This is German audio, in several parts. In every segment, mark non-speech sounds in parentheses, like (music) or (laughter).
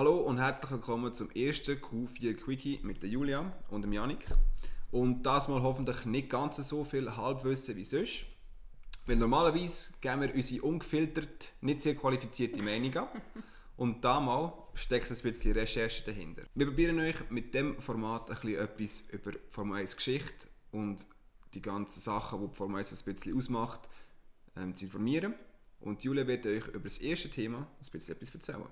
Hallo und herzlich willkommen zum ersten Q4 Quickie mit der Julia und dem Janik. Und das mal hoffentlich nicht ganz so viel Halbwissen wie sonst. Weil normalerweise geben wir unsere ungefiltert, nicht sehr qualifizierte Meinung ab. Und da mal steckt ein bisschen Recherche dahinter. Wir probieren euch mit dem Format ein bisschen etwas über Formel 1 Geschichte und die ganzen Sachen, die die Formel 1 ein bisschen ausmacht, ähm, zu informieren. Und Julia wird euch über das erste Thema ein bisschen etwas erzählen.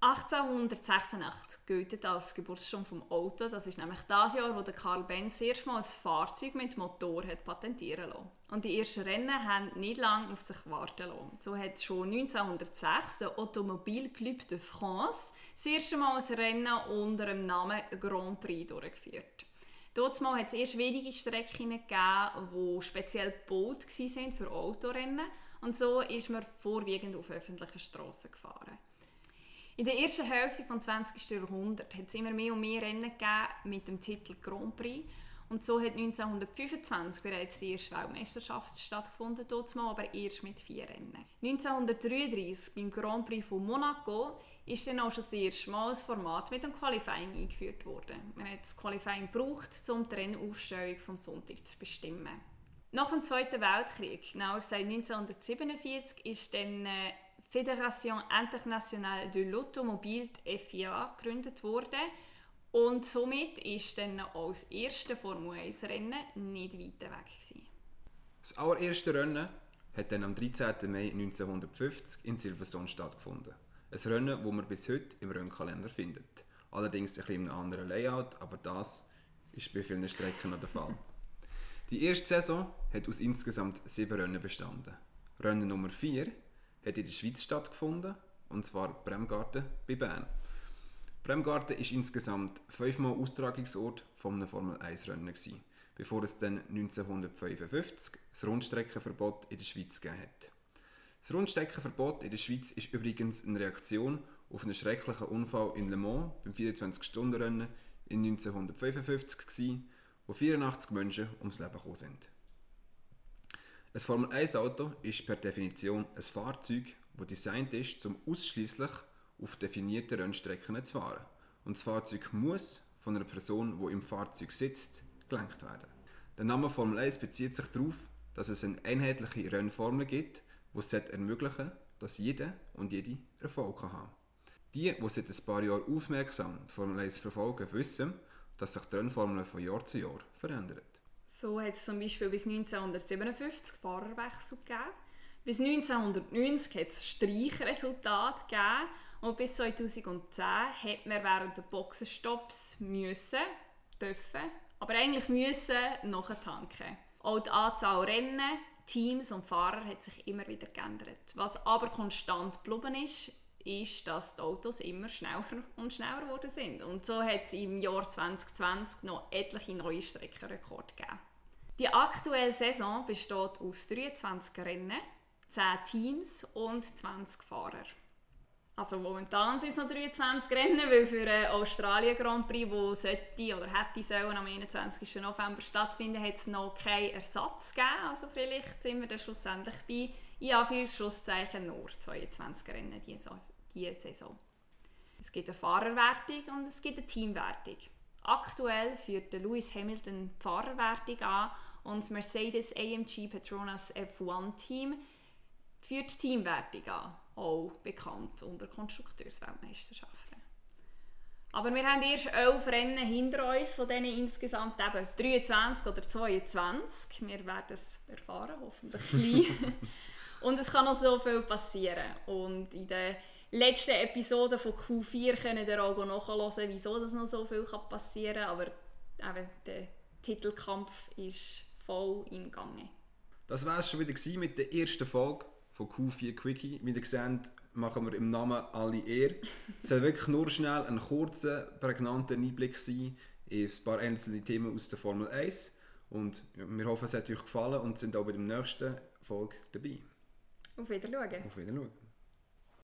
1886 gilt als Geburtsstunde vom Auto. Das ist nämlich das Jahr, wo Karl Benz erstmal ein Fahrzeug mit Motor hat patentieren lassen. Und die ersten Rennen haben nicht lange auf sich warten lassen. So hat schon 1906 der Automobile Club de France das erste Mal ein Rennen unter dem Namen Grand Prix durchgeführt. Dort hat es erst wenige Strecken gegeben, die speziell gebaut waren für Autorennen. Und so ist man vorwiegend auf öffentlichen Straßen gefahren. In der ersten Hälfte des 20. Jahrhunderts hat es immer mehr und mehr Rennen gegeben mit dem Titel Grand Prix. Und so hat 1925 bereits die erste Weltmeisterschaft stattgefunden, dort aber erst mit vier Rennen. 1933 beim Grand Prix von Monaco ist dann auch schon das erste Mal das Format mit dem Qualifying eingeführt worden. Man hat das Qualifying gebraucht, um die Rennaufstellung vom Sonntag zu bestimmen. Nach dem Zweiten Weltkrieg, genauer gesagt 1947, ist dann äh, Fédération Internationale de l'Automobile FIA gegründet worden und somit ist dann auch das erste Formel 1 Rennen nicht weit weg gewesen. Das allererste Rennen hat dann am 13. Mai 1950 in Silverstone stattgefunden. Ein Rennen, das man bis heute im Rennkalender findet. Allerdings ein bisschen in einem anderen Layout, aber das ist bei vielen Strecken noch der Fall. (laughs) Die erste Saison hat aus insgesamt sieben Rennen bestanden. Rennen Nummer 4 hat in der Schweiz stattgefunden, und zwar Bremgarten bei Bern. Bremgarten ist insgesamt fünfmal Austragungsort einem Formel 1 Rennen bevor es dann 1955 das Rundstreckenverbot in der Schweiz gegeben hat. Das Rundstreckenverbot in der Schweiz ist übrigens eine Reaktion auf einen schrecklichen Unfall in Le Mans beim 24-Stunden-Rennen in 1955 gewesen, wo 84 Menschen ums Leben gekommen sind. Ein Formel-1-Auto ist per Definition ein Fahrzeug, das designt ist, um ausschließlich auf definierten Rennstrecken zu fahren. Und das Fahrzeug muss von einer Person, die im Fahrzeug sitzt, gelenkt werden. Der Name Formel 1 bezieht sich darauf, dass es eine einheitliche Rennformel gibt, die es ermöglichen dass jeder und jede Erfolg haben kann. Die, die seit ein paar Jahren aufmerksam die Formel 1 verfolgen, wissen, dass sich die Rennformel von Jahr zu Jahr verändert. So hat es zum Beispiel bis 1957 Fahrerwechsel gegeben. Bis 1990 hat es Streichresultate gegeben und bis 2010 hat man während der Boxenstopps müssen, dürfen, aber eigentlich müssen nachtanken. Auch die Anzahl Rennen, Teams und Fahrer hat sich immer wieder geändert. Was aber konstant geblieben ist, ist, dass die Autos immer schneller und schneller geworden sind. Und so hat es im Jahr 2020 noch etliche neue Streckenrekorde gegeben. Die aktuelle Saison besteht aus 23 Rennen, 10 Teams und 20 Fahrer. Also momentan sind es noch 23 Rennen, weil für den Australien Grand Prix, wo sollte oder hätte sollen am 21. November stattfinden, hat es noch keinen Ersatz gegeben. Also vielleicht sind wir dann schlussendlich bei, in Anführungszeichen, nur 22 Rennen diese Saison. Es gibt eine Fahrerwertung und es gibt eine Teamwertung. Aktuell führt Lewis Hamilton die Fahrerwertung an und das Mercedes AMG Petronas F1 Team führt die Teamwertung an, auch bekannt unter Konstrukteursweltmeisterschaften. Aber wir haben erst elf Rennen hinter uns, von denen insgesamt eben 23 oder 22. Wir werden es erfahren, hoffentlich gleich. (laughs) und es kann noch so viel passieren. Und in der letzten Episode von Q4 könnt ihr auch nachhören, wieso das noch so viel passieren kann. Aber eben, der Titelkampf ist voll im Gange. Das war es schon wieder mit der ersten Folge von Q4 Quickie. Wie ihr seht, machen wir im Namen alle Ehre. es soll wirklich nur schnell ein kurzer, prägnanter Einblick sein in ein paar einzelne Themen aus der Formel 1. Und wir hoffen, es hat euch gefallen und sind auch bei der nächsten Folge dabei. Auf Wiedersehen. Auf Wiedersehen.